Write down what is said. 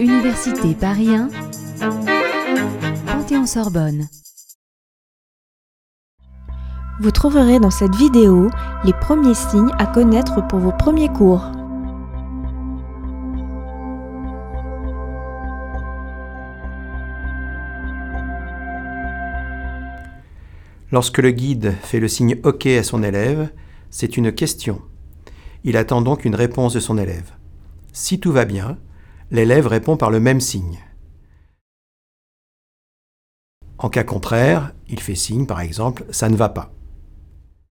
Université Paris 1, Panthéon-Sorbonne. Vous trouverez dans cette vidéo les premiers signes à connaître pour vos premiers cours. Lorsque le guide fait le signe OK à son élève, c'est une question. Il attend donc une réponse de son élève. Si tout va bien, l'élève répond par le même signe. En cas contraire, il fait signe, par exemple, ça ne va pas.